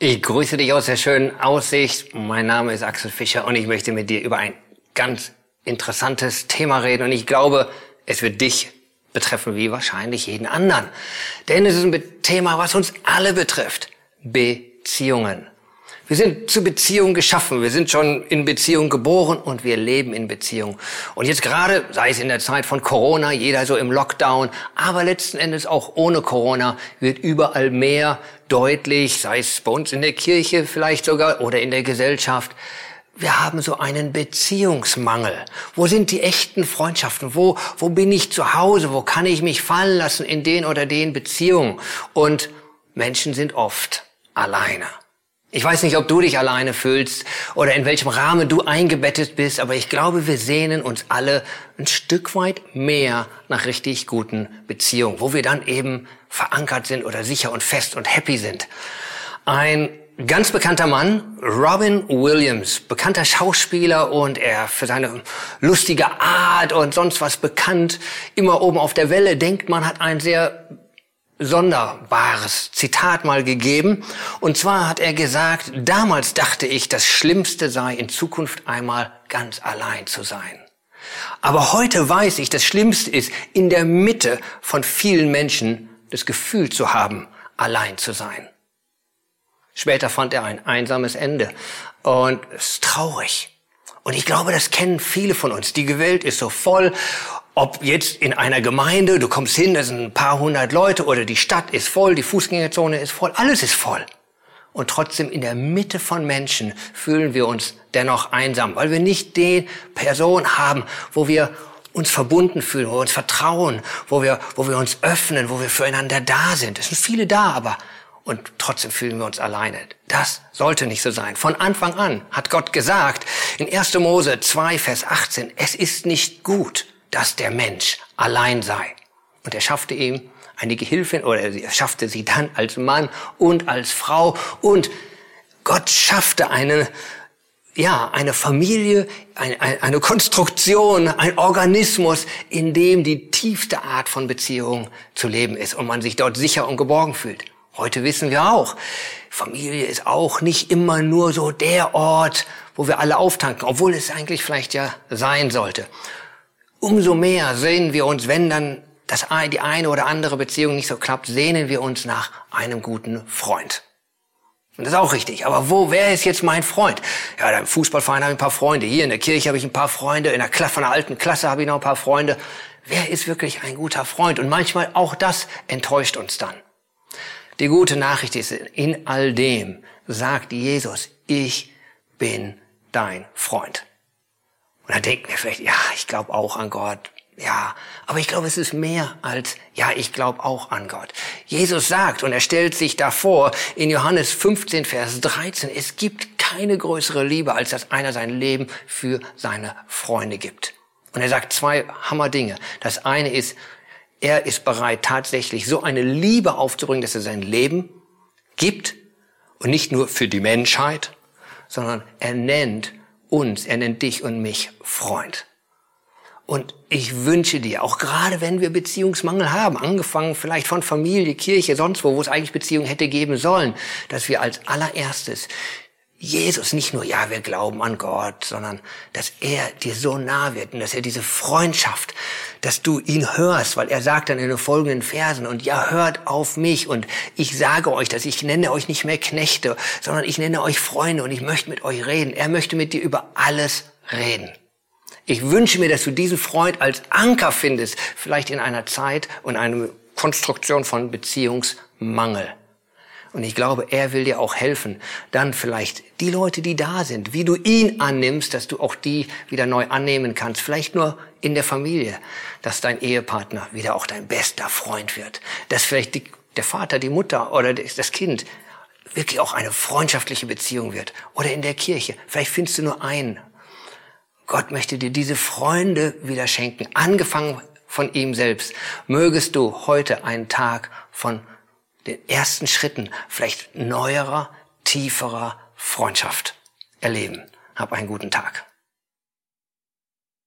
Ich grüße dich aus der schönen Aussicht. Mein Name ist Axel Fischer und ich möchte mit dir über ein ganz interessantes Thema reden und ich glaube, es wird dich betreffen wie wahrscheinlich jeden anderen. Denn es ist ein Thema, was uns alle betrifft. Beziehungen. Wir sind zu Beziehungen geschaffen. Wir sind schon in Beziehung geboren und wir leben in Beziehung. Und jetzt gerade, sei es in der Zeit von Corona, jeder so im Lockdown, aber letzten Endes auch ohne Corona, wird überall mehr deutlich, sei es bei uns in der Kirche vielleicht sogar oder in der Gesellschaft. Wir haben so einen Beziehungsmangel. Wo sind die echten Freundschaften? Wo, wo bin ich zu Hause? Wo kann ich mich fallen lassen in den oder den Beziehungen? Und Menschen sind oft alleine. Ich weiß nicht, ob du dich alleine fühlst oder in welchem Rahmen du eingebettet bist, aber ich glaube, wir sehnen uns alle ein Stück weit mehr nach richtig guten Beziehungen, wo wir dann eben verankert sind oder sicher und fest und happy sind. Ein ganz bekannter Mann, Robin Williams, bekannter Schauspieler und er für seine lustige Art und sonst was bekannt, immer oben auf der Welle, denkt man, hat ein sehr sonderbares Zitat mal gegeben. Und zwar hat er gesagt, damals dachte ich, das Schlimmste sei, in Zukunft einmal ganz allein zu sein. Aber heute weiß ich, das Schlimmste ist, in der Mitte von vielen Menschen das Gefühl zu haben, allein zu sein. Später fand er ein einsames Ende. Und es ist traurig. Und ich glaube, das kennen viele von uns. Die Welt ist so voll ob jetzt in einer Gemeinde, du kommst hin, da sind ein paar hundert Leute oder die Stadt ist voll, die Fußgängerzone ist voll, alles ist voll. Und trotzdem in der Mitte von Menschen fühlen wir uns dennoch einsam, weil wir nicht die Person haben, wo wir uns verbunden fühlen, wo wir uns vertrauen, wo wir, wo wir uns öffnen, wo wir füreinander da sind. Es sind viele da, aber und trotzdem fühlen wir uns alleine. Das sollte nicht so sein. Von Anfang an hat Gott gesagt in 1. Mose 2, Vers 18, es ist nicht gut, dass der Mensch allein sei. Und er schaffte ihm eine Gehilfin oder er schaffte sie dann als Mann und als Frau und Gott schaffte eine ja, eine Familie, eine, eine Konstruktion, ein Organismus, in dem die tiefste Art von Beziehung zu leben ist und man sich dort sicher und geborgen fühlt. Heute wissen wir auch, Familie ist auch nicht immer nur so der Ort, wo wir alle auftanken, obwohl es eigentlich vielleicht ja sein sollte. Umso mehr sehnen wir uns, wenn dann das, die eine oder andere Beziehung nicht so klappt, sehnen wir uns nach einem guten Freund. Und das ist auch richtig. Aber wo, wer ist jetzt mein Freund? Ja, im Fußballverein habe ich ein paar Freunde. Hier in der Kirche habe ich ein paar Freunde. In der Klasse, von der alten Klasse habe ich noch ein paar Freunde. Wer ist wirklich ein guter Freund? Und manchmal auch das enttäuscht uns dann. Die gute Nachricht ist, in all dem sagt Jesus, ich bin dein Freund. Und dann denkt mir vielleicht, ja, ich glaube auch an Gott. Ja, aber ich glaube, es ist mehr als, ja, ich glaube auch an Gott. Jesus sagt, und er stellt sich davor in Johannes 15, Vers 13, es gibt keine größere Liebe, als dass einer sein Leben für seine Freunde gibt. Und er sagt zwei Hammerdinge. Das eine ist, er ist bereit, tatsächlich so eine Liebe aufzubringen, dass er sein Leben gibt und nicht nur für die Menschheit, sondern er nennt uns, er nennt dich und mich Freund. Und ich wünsche dir, auch gerade wenn wir Beziehungsmangel haben, angefangen vielleicht von Familie, Kirche, sonst wo, wo es eigentlich Beziehungen hätte geben sollen, dass wir als allererstes Jesus nicht nur, ja, wir glauben an Gott, sondern dass er dir so nah wird und dass er diese Freundschaft, dass du ihn hörst, weil er sagt dann in den folgenden Versen, und ja, hört auf mich und ich sage euch, dass ich nenne euch nicht mehr Knechte, sondern ich nenne euch Freunde und ich möchte mit euch reden. Er möchte mit dir über alles reden. Ich wünsche mir, dass du diesen Freund als Anker findest, vielleicht in einer Zeit und einer Konstruktion von Beziehungsmangel. Und ich glaube, er will dir auch helfen, dann vielleicht die Leute, die da sind, wie du ihn annimmst, dass du auch die wieder neu annehmen kannst. Vielleicht nur in der Familie, dass dein Ehepartner wieder auch dein bester Freund wird. Dass vielleicht die, der Vater, die Mutter oder das Kind wirklich auch eine freundschaftliche Beziehung wird. Oder in der Kirche. Vielleicht findest du nur einen. Gott möchte dir diese Freunde wieder schenken, angefangen von ihm selbst. Mögest du heute einen Tag von den ersten Schritten vielleicht neuerer, tieferer Freundschaft erleben. Hab einen guten Tag.